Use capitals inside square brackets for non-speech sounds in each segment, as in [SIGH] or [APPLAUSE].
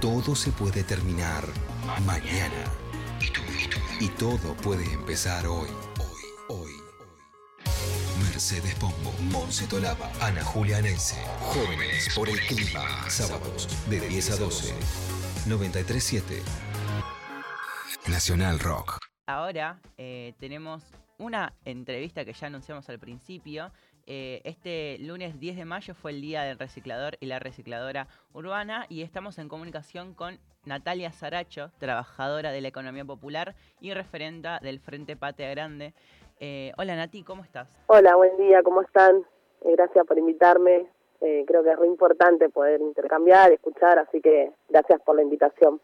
Todo se puede terminar mañana. Y todo puede empezar hoy. Hoy, hoy. Mercedes Pombo, Monse Tolaba, Ana Julia Nense. Jóvenes por el clima. Sábados de 10 a 12. 937 Nacional Rock. Ahora eh, tenemos una entrevista que ya anunciamos al principio. Eh, este lunes 10 de mayo fue el día del reciclador y la recicladora urbana y estamos en comunicación con Natalia Saracho, trabajadora de la economía popular y referenda del Frente Patria Grande. Eh, hola Nati, ¿cómo estás? Hola, buen día, ¿cómo están? Eh, gracias por invitarme. creo que es muy importante poder intercambiar, escuchar, así que gracias por la invitación.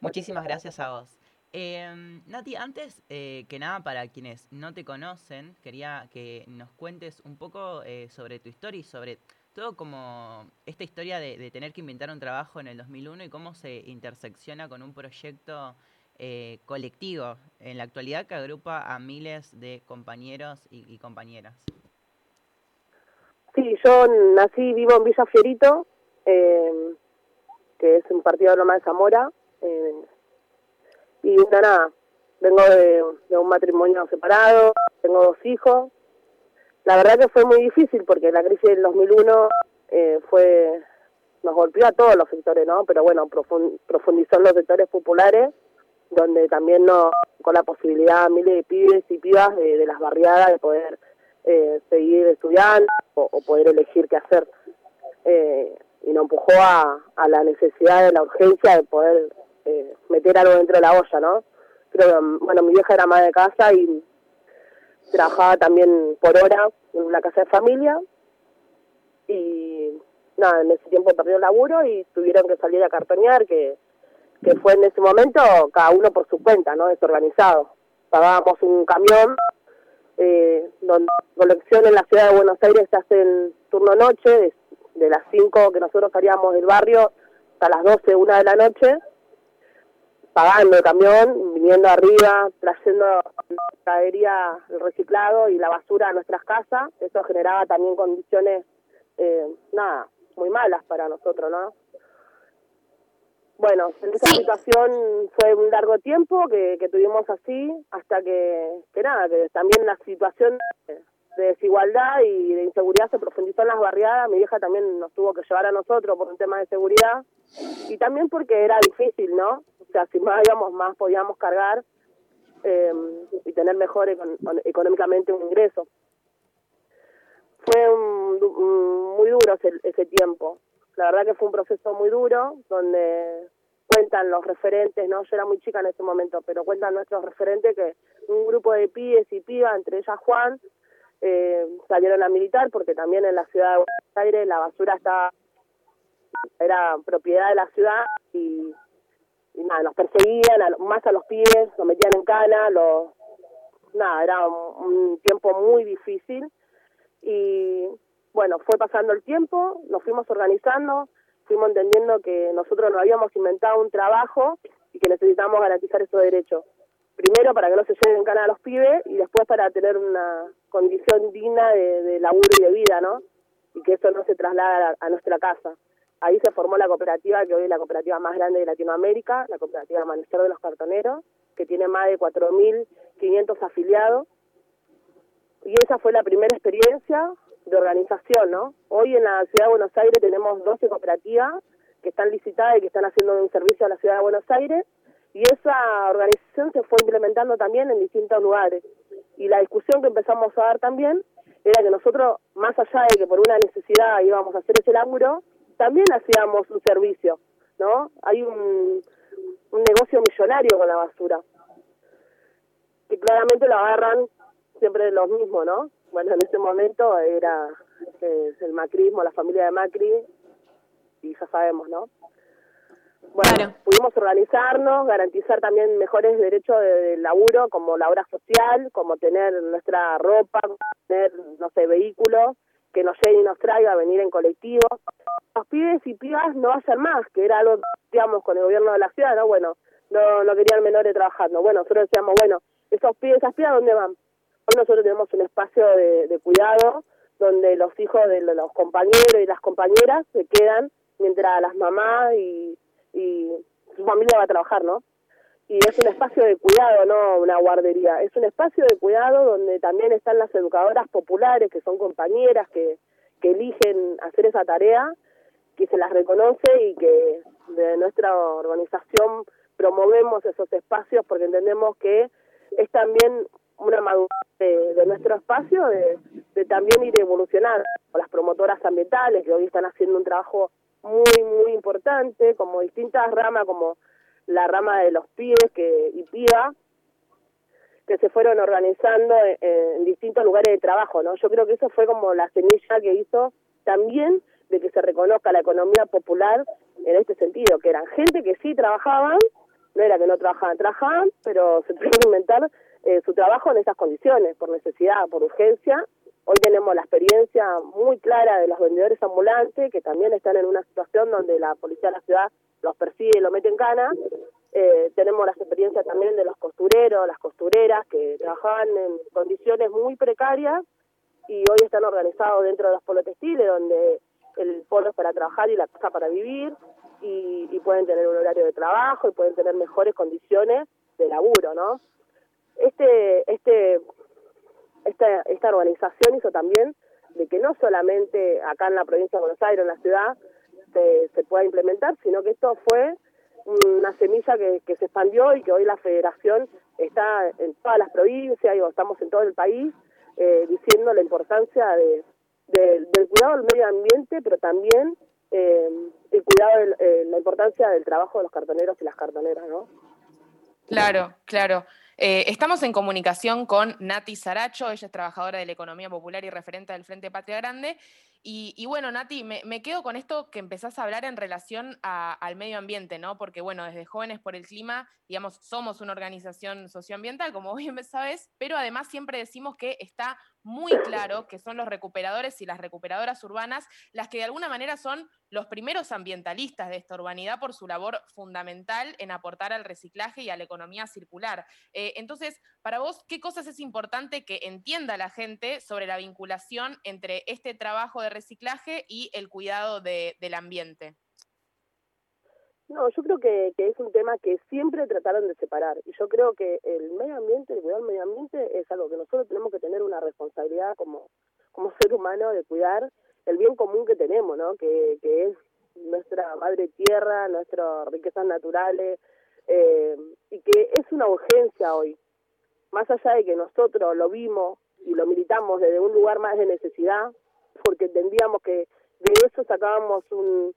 Muchísimas gracias a vos. Eh, Nati, antes eh, que nada, para quienes no te conocen, quería que nos cuentes un poco eh, sobre tu historia y sobre todo como esta historia de, tener que inventar un trabajo en el 2001 y cómo se intersecciona con un proyecto eh, colectivo en la actualidad que agrupa a miles de compañeros y, compañeras. Sí, yo nací, vivo en Villa Fierito, que es un partido de Loma de Zamora, y nada, vengo de, un matrimonio separado, tengo dos hijos. La verdad que fue muy difícil porque la crisis del 2001 eh, fue nos golpeó a todos los sectores, ¿no? Pero bueno, profundizó en los sectores populares, donde también no con la posibilidad miles de pibes y pibas de, las barriadas de poder eh, seguir estudiando o, poder elegir qué hacer. Eh, y nos empujó a, a la necesidad de la urgencia de poder eh, meter algo dentro de la olla, ¿no? Creo que, bueno, mi vieja era madre de casa y trabajaba también por hora en una casa de familia y nada, en ese tiempo perdió el laburo y tuvieron que salir a cartonear, que, que fue en ese momento cada uno por su cuenta, ¿no? Desorganizado. Pagábamos un camión eh, donde colección en la ciudad de Buenos Aires se hace en turno noche, de, las 5 que nosotros salíamos del barrio hasta las 12, una de la noche, pagando el camión, viniendo arriba, trayendo caería el reciclado y la basura a nuestras casas. Eso generaba también condiciones, eh, nada, muy malas para nosotros, ¿no? Bueno, en esa situación fue un largo tiempo que, que tuvimos así, hasta que, que nada, que también la situación de desigualdad y de inseguridad se profundizó en las barriadas. Mi vieja también nos tuvo que llevar a nosotros por un tema de seguridad y también porque era difícil, ¿no? O sea, si más íbamos, más podíamos cargar eh, y tener mejor económicamente un ingreso. Fue muy duro ese, ese tiempo. La verdad que fue un proceso muy duro, donde cuentan los referentes, ¿no? Yo era muy chica en ese momento, pero cuentan nuestros referentes que un grupo de pibes y pibas, entre ellas Juan, eh, salieron a militar porque también en la ciudad de Buenos Aires la basura estaba era propiedad de la ciudad y y nada, nos perseguían, más a los pibes, nos metían en cana, los, nada, era un, tiempo muy difícil y bueno, fue pasando el tiempo, nos fuimos organizando, fuimos entendiendo que nosotros nos habíamos inventado un trabajo y que necesitamos garantizar esos derechos. Primero para que no se lleven en cana a los pibes y después para tener una condición digna de, de laburo y de vida, ¿no? Y que eso no se traslada a nuestra casa. Ahí se formó la cooperativa, que hoy es la cooperativa más grande de Latinoamérica, la cooperativa Amanecer de los Cartoneros, que tiene más de 4.500 afiliados. Y esa fue la primera experiencia de organización, ¿no? Hoy en la Ciudad de Buenos Aires tenemos 12 cooperativas que están licitadas y que están haciendo un servicio a la Ciudad de Buenos Aires, y esa organización se fue implementando también en distintos lugares. Y la discusión que empezamos a dar también era que nosotros, más allá de que por una necesidad íbamos a hacer ese laburo, también hacíamos un servicio, ¿no? Hay un, un negocio millonario con la basura, que claramente lo agarran siempre los mismos, ¿no? Bueno, en ese momento era eh, el macrismo, la familia de Macri, y ya sabemos, ¿no? Bueno, pudimos organizarnos, garantizar también mejores derechos de, laburo, como la obra social, como tener nuestra ropa, tener, no sé, vehículos, que nos lleve y nos traiga, venir en colectivo. Los pibes y pibas no vayan más, que era algo digamos con el gobierno de la ciudad, ¿no? Bueno, no, no querían menores trabajando. Bueno, nosotros decíamos, bueno, esos pibes, esas pibas, ¿dónde van? Hoy nosotros tenemos un espacio de, de cuidado donde los hijos de los compañeros y las compañeras se quedan mientras las mamás y, y familia va a trabajar, ¿no? Y es un espacio de cuidado, no una guardería. Es un espacio de cuidado donde también están las educadoras populares, que son compañeras que, que eligen hacer esa tarea, que se las reconoce y que de nuestra organización promovemos esos espacios porque entendemos que es también una madurez de, nuestro espacio de, de, también ir evolucionando. Las promotoras ambientales que hoy están haciendo un trabajo muy, muy importante, como distintas ramas, como la rama de los pibes que, y PIA, que se fueron organizando en, distintos lugares de trabajo, ¿no? Yo creo que eso fue como la semilla que hizo también de que se reconozca la economía popular en este sentido, que eran gente que sí trabajaban, no era que no trabajaban, trabajaban, pero se [LAUGHS] tuvieron que inventar eh, su trabajo en esas condiciones, por necesidad, por urgencia. Hoy tenemos la experiencia muy clara de los vendedores ambulantes, que también están en una situación donde la policía de la ciudad los persigue y los mete en cana. Eh, tenemos las experiencias también de los costureros, las costureras, que trabajaban en condiciones muy precarias y hoy están organizados dentro de los polos textiles, donde el polo es para trabajar y la casa para vivir, y, y pueden tener un horario de trabajo y pueden tener mejores condiciones de laburo, ¿no? este, este, esta, esta organización hizo también de que no solamente acá en la provincia de Buenos Aires, en la ciudad, se, pueda implementar, sino que esto fue una semilla que, que se expandió y que hoy la federación está en todas las provincias, digo, estamos en todo el país, eh, diciendo la importancia de, del cuidado del medio ambiente, pero también eh, el cuidado, de, eh, la importancia del trabajo de los cartoneros y las cartoneras, ¿no? Claro, claro. Eh, estamos en comunicación con Nati Saracho, ella es trabajadora de la economía popular y referente del Frente Patria Grande. Y, bueno, Nati, me, quedo con esto que empezás a hablar en relación al medio ambiente, ¿no? Porque bueno, desde Jóvenes por el Clima, digamos, somos una organización socioambiental, como [LAUGHS] bien sabes, pero además siempre decimos que está muy claro que son los recuperadores y las recuperadoras urbanas las que de alguna manera son los primeros ambientalistas de esta urbanidad por su labor fundamental en aportar al reciclaje y a la economía circular. Eh, entonces, para vos, ¿qué cosas es importante que entienda la gente sobre la vinculación entre este trabajo de reciclaje y el cuidado del ambiente? No, yo creo que, que, es un tema que siempre trataron de separar. Y yo creo que el medio ambiente, el cuidado del medio ambiente es algo que nosotros tenemos que tener una responsabilidad como, como [LAUGHS] ser humano de cuidar el bien común que tenemos, ¿no? Que, que es nuestra madre tierra, nuestras riquezas naturales, eh, y que es una urgencia hoy. Más allá de que nosotros lo vimos y lo militamos desde un lugar más de necesidad, porque entendíamos que de eso sacábamos un,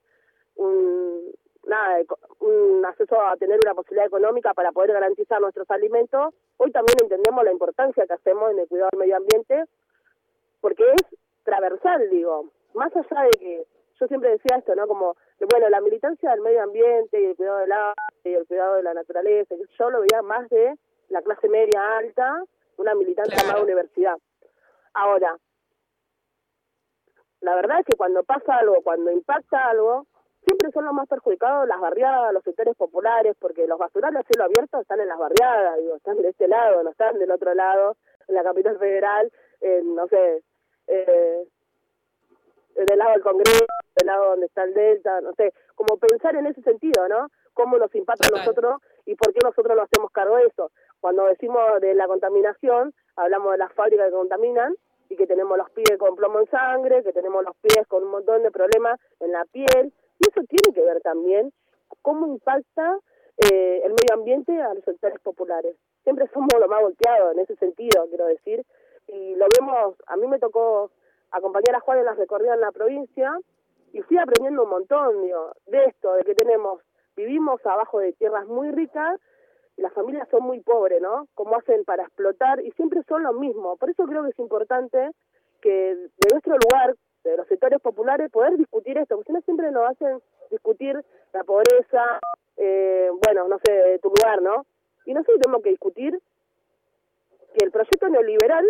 un nada, un acceso a tener una posibilidad económica para poder garantizar nuestros alimentos, hoy también entendemos la importancia que hacemos en el cuidado del medio ambiente, porque es transversal, digo, más allá de que yo siempre decía esto, ¿no? Como, bueno, la militancia del medio ambiente y el cuidado del agua y el cuidado de la naturaleza, yo lo veía más de la clase media alta, una militancia más de universidad. Ahora, la verdad es que cuando pasa algo, cuando impacta algo, siempre son los más perjudicados las barriadas, los sectores populares, porque los basurales a cielo abierto están en las barriadas, digo, están de este lado, no están del otro lado, en la capital federal, en, no sé, eh, del lado del Congreso, del lado donde está el Delta, no sé, como pensar en ese sentido, ¿no? Cómo nos impacta a nosotros y por qué nosotros no hacemos cargo de eso. Cuando decimos de la contaminación, hablamos de las fábricas que contaminan que tenemos los pies con plomo en sangre, que tenemos los pies con un montón de problemas en la piel, y eso tiene que ver también cómo impacta eh, el medio ambiente a los sectores populares. Siempre somos lo más golpeados en ese sentido, quiero decir, y lo vemos, a mí me tocó acompañar a Juan en las recorridas en la provincia y fui aprendiendo un montón digo, de esto, de que tenemos, vivimos abajo de tierras muy ricas las familias son muy pobres, ¿no? ¿Cómo hacen para explotar? Y siempre son lo mismo. Por eso creo que es importante que de nuestro lugar, de los sectores populares, poder discutir esto, porque siempre nos hacen discutir la pobreza, eh, bueno, no sé, tu lugar, ¿no? Y nosotros tenemos que discutir que el proyecto neoliberal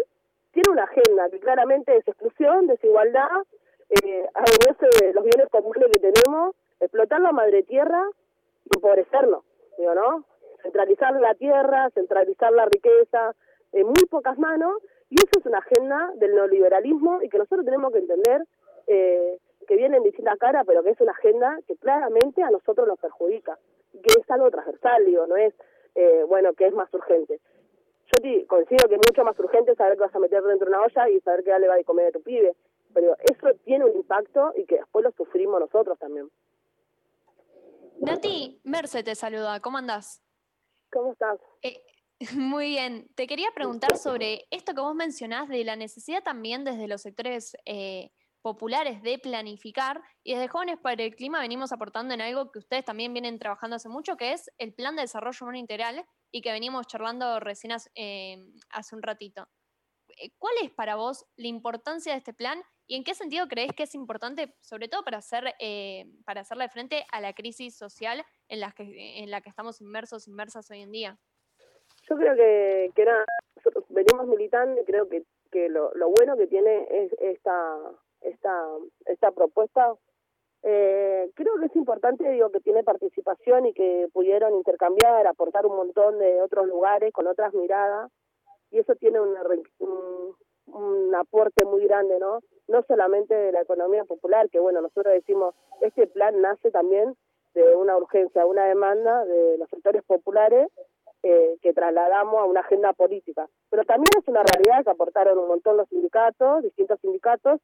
tiene una agenda que claramente es exclusión, desigualdad, eh, de los bienes comunes que tenemos, explotar la madre tierra y empobrecernos, digo, ¿no? Centralizar la tierra, centralizar la riqueza en muy pocas manos, y eso es una agenda del neoliberalismo y que nosotros tenemos que entender eh, que viene en distinta cara, pero que es una agenda que claramente a nosotros nos perjudica, que es algo transversal, digo, no es, eh, bueno, que es más urgente. Yo te, coincido que es mucho más urgente saber que vas a meter dentro de una olla y saber que le va a comer a tu pibe, pero eso tiene un impacto y que después lo sufrimos nosotros también. Nati, Merce te saluda, ¿cómo andás? ¿Cómo estás? Eh, [LAUGHS] muy bien, te quería preguntar sobre esto que vos mencionás de la necesidad también desde los sectores eh, populares de planificar y desde Jóvenes para el Clima venimos aportando en algo que ustedes también vienen trabajando hace mucho, que es el Plan de Desarrollo Humano Integral y que venimos charlando recién hace, eh, un ratito. ¿Cuál es para vos la importancia de este plan y en qué sentido crees que es importante, sobre todo para, hacer, eh, para hacerle frente a la crisis social en la, que, en la que estamos inmersos, inmersas hoy en día? Yo creo que, que venimos militando y creo que, que lo, bueno que tiene es esta esta, esta propuesta. Eh, creo que es importante, digo, que tiene participación y que pudieron intercambiar, aportar un montón de otros lugares con otras miradas y eso tiene un, un aporte muy grande, ¿no? No solamente de la economía popular, que bueno, nosotros decimos, este plan nace también de una urgencia, una demanda de los sectores populares eh, que trasladamos a una agenda política. Pero también es una realidad que aportaron un montón los sindicatos, distintos sindicatos,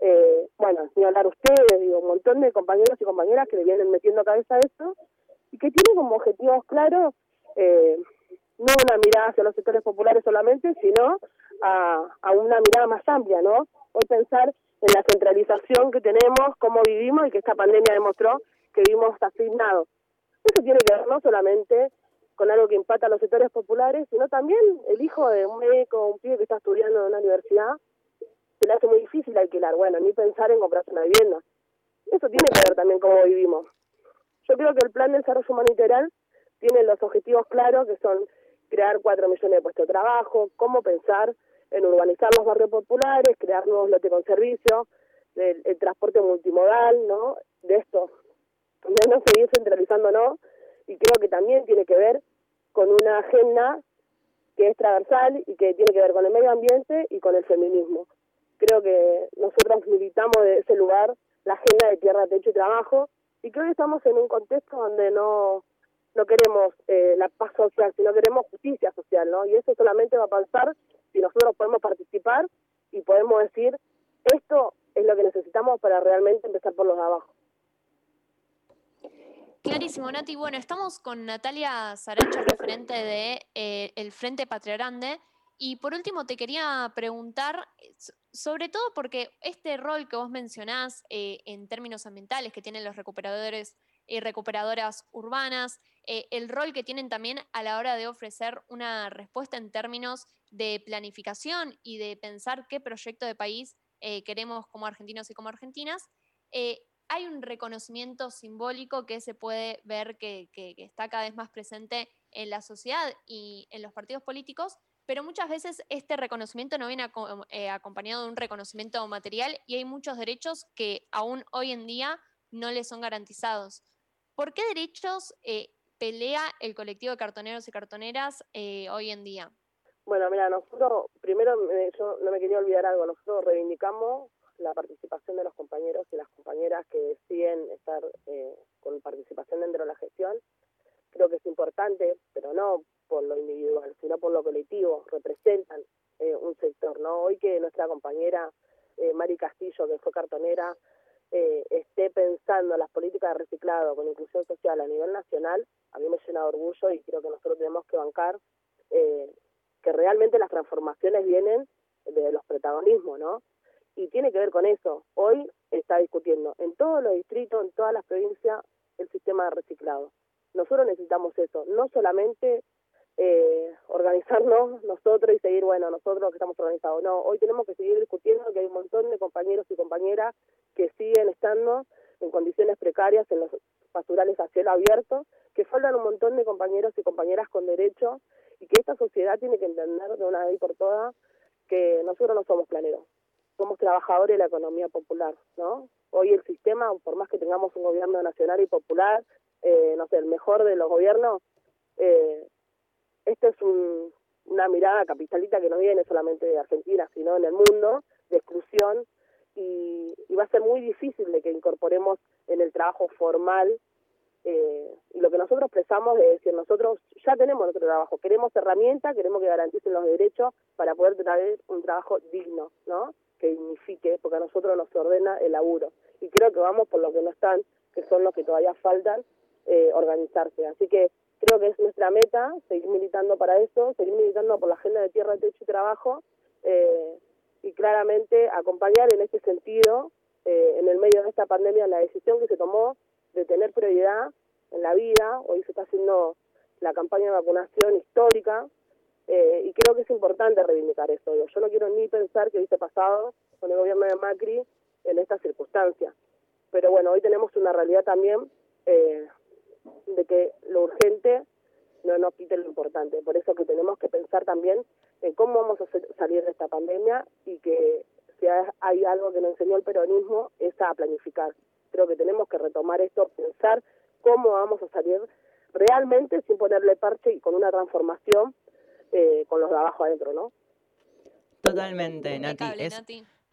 eh, bueno, ni hablar ustedes, digo, un montón de compañeros y compañeras que le vienen metiendo cabeza a eso y que tienen como objetivos claros eh, no una mirada hacia los sectores populares solamente, sino a, a una mirada más amplia, ¿no? Hoy pensar en la centralización que tenemos, cómo vivimos y que esta pandemia demostró que vivimos asignados. Eso tiene que ver no solamente con algo que empata a los sectores populares, sino también el hijo de un médico, un pibe que está estudiando en una universidad, se le hace muy difícil alquilar, bueno, ni pensar en comprarse una vivienda. Eso tiene que ver también cómo vivimos. Yo creo que el plan de desarrollo humanitario tiene los objetivos claros que son crear cuatro millones de puestos de trabajo, cómo pensar en urbanizar los barrios populares, crear nuevos lotes con servicio, el, transporte multimodal, ¿no? De esto, de no seguir centralizando, ¿no? Y creo que también tiene que ver con una agenda que es transversal y que tiene que ver con el medio ambiente y con el feminismo creo que nosotros militamos de ese lugar la agenda de tierra, techo y trabajo y creo que estamos en un contexto donde no no queremos eh, la paz social, sino queremos justicia social, ¿no? Y eso solamente va a pasar si nosotros podemos participar y podemos decir, esto es lo que necesitamos para realmente empezar por los de abajo. Clarísimo, Nati. Bueno, estamos con Natalia Saracho, referente de eh, el Frente Patria Grande. Y por último, te quería preguntar, sobre todo porque este rol que vos mencionás eh, en términos ambientales que tienen los recuperadores y recuperadoras urbanas, eh, el rol que tienen también a la hora de ofrecer una respuesta en términos de planificación y de pensar qué proyecto de país queremos como argentinos y como argentinas, hay un reconocimiento simbólico que se puede ver que está cada vez más presente en la sociedad y en los partidos políticos pero muchas veces este reconocimiento no viene eh, acompañado de un reconocimiento material y hay muchos derechos que aún hoy en día no les son garantizados. ¿Por qué derechos eh, pelea el colectivo de cartoneros y cartoneras eh, hoy en día? Bueno, mira, nosotros, primero, yo no me quería olvidar algo, nosotros reivindicamos la participación de los compañeros y las compañeras que deciden estar con participación dentro de la gestión. Creo que es importante, pero no por lo individual, sino por lo colectivo, representan eh, un sector, ¿no? Hoy que nuestra compañera eh, Mari Castillo, que fue cartonera, eh, esté pensando en las políticas de reciclado con inclusión social a nivel nacional, a mí me llena de orgullo y creo que nosotros tenemos que bancar eh, que realmente las transformaciones vienen de los protagonismos, ¿no? Y tiene que ver con eso. Hoy está discutiendo en todos los distritos, en todas las provincias, el sistema de reciclado. Nosotros necesitamos eso, no solamente eh, [LAUGHS] organizarnos nosotros y seguir, bueno, nosotros que estamos organizados. No, hoy tenemos que seguir discutiendo que hay un montón de compañeros y compañeras que siguen estando en condiciones precarias en los pasturales a cielo abierto, que faltan un montón de compañeros y compañeras con derecho y que esta sociedad tiene que entender de una vez por todas que nosotros no somos planeros, somos trabajadores de la economía popular, ¿no? Hoy el sistema, por más que tengamos un gobierno nacional y popular, eh, no sé, el mejor de los gobiernos, eh, esto es una mirada capitalista que no viene solamente de Argentina, sino en el mundo, de exclusión, y, va a ser muy difícil de que incorporemos en el trabajo formal eh, y lo que que nosotros expresamos es decir, nosotros ya tenemos nuestro trabajo, queremos herramientas, queremos que garanticen los derechos para poder tener un trabajo digno, ¿no? Que dignifique, porque a nosotros nos ordena el laburo. Y creo que vamos por los que no están, que son los que todavía faltan, eh, organizarse. Así que creo que es nuestra meta seguir militando para eso, seguir militando por la agenda de tierra, techo y trabajo, eh, y claramente acompañar en este sentido, eh, en el medio de esta pandemia, la decisión que se tomó de tener prioridad en la vida. Hoy se está haciendo la campaña de vacunación histórica eh, y creo que es importante reivindicar eso. Yo no quiero ni pensar que hubiese pasado con el gobierno de Macri en estas circunstancias. Pero bueno, hoy tenemos una realidad también eh, de que lo urgente no nos quite lo importante. Por eso que tenemos que pensar también en cómo vamos a salir de esta pandemia y que si hay algo que nos enseñó el peronismo es a planificar. Creo que tenemos que retomar esto, pensar cómo vamos a salir realmente sin ponerle parche y con una transformación eh, con los de abajo adentro, ¿no? Totalmente, Nati. es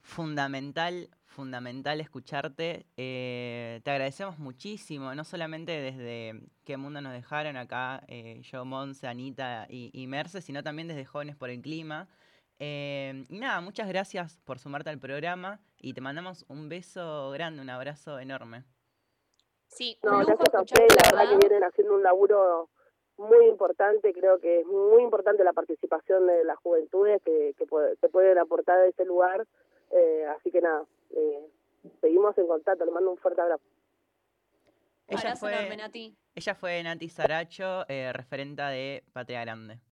fundamental, fundamental escucharte. Eh, te agradecemos muchísimo, no solamente desde qué mundo nos dejaron acá, eh, yo, Monse, Anita y, y, Merce, sino también desde Jóvenes por el Clima. y nada, muchas gracias por sumarte al programa y te mandamos un beso grande, un abrazo enorme. Sí, no, gracias a ustedes, la verdad que vienen haciendo un laburo muy importante, creo que es muy importante la participación de las juventudes que, que se pueden aportar a ese lugar, eh, así que nada, eh, seguimos en contacto, le mando un fuerte abrazo. Ella fue, Nati. Ella fue Nati Saracho, eh, referenta de Patria Grande.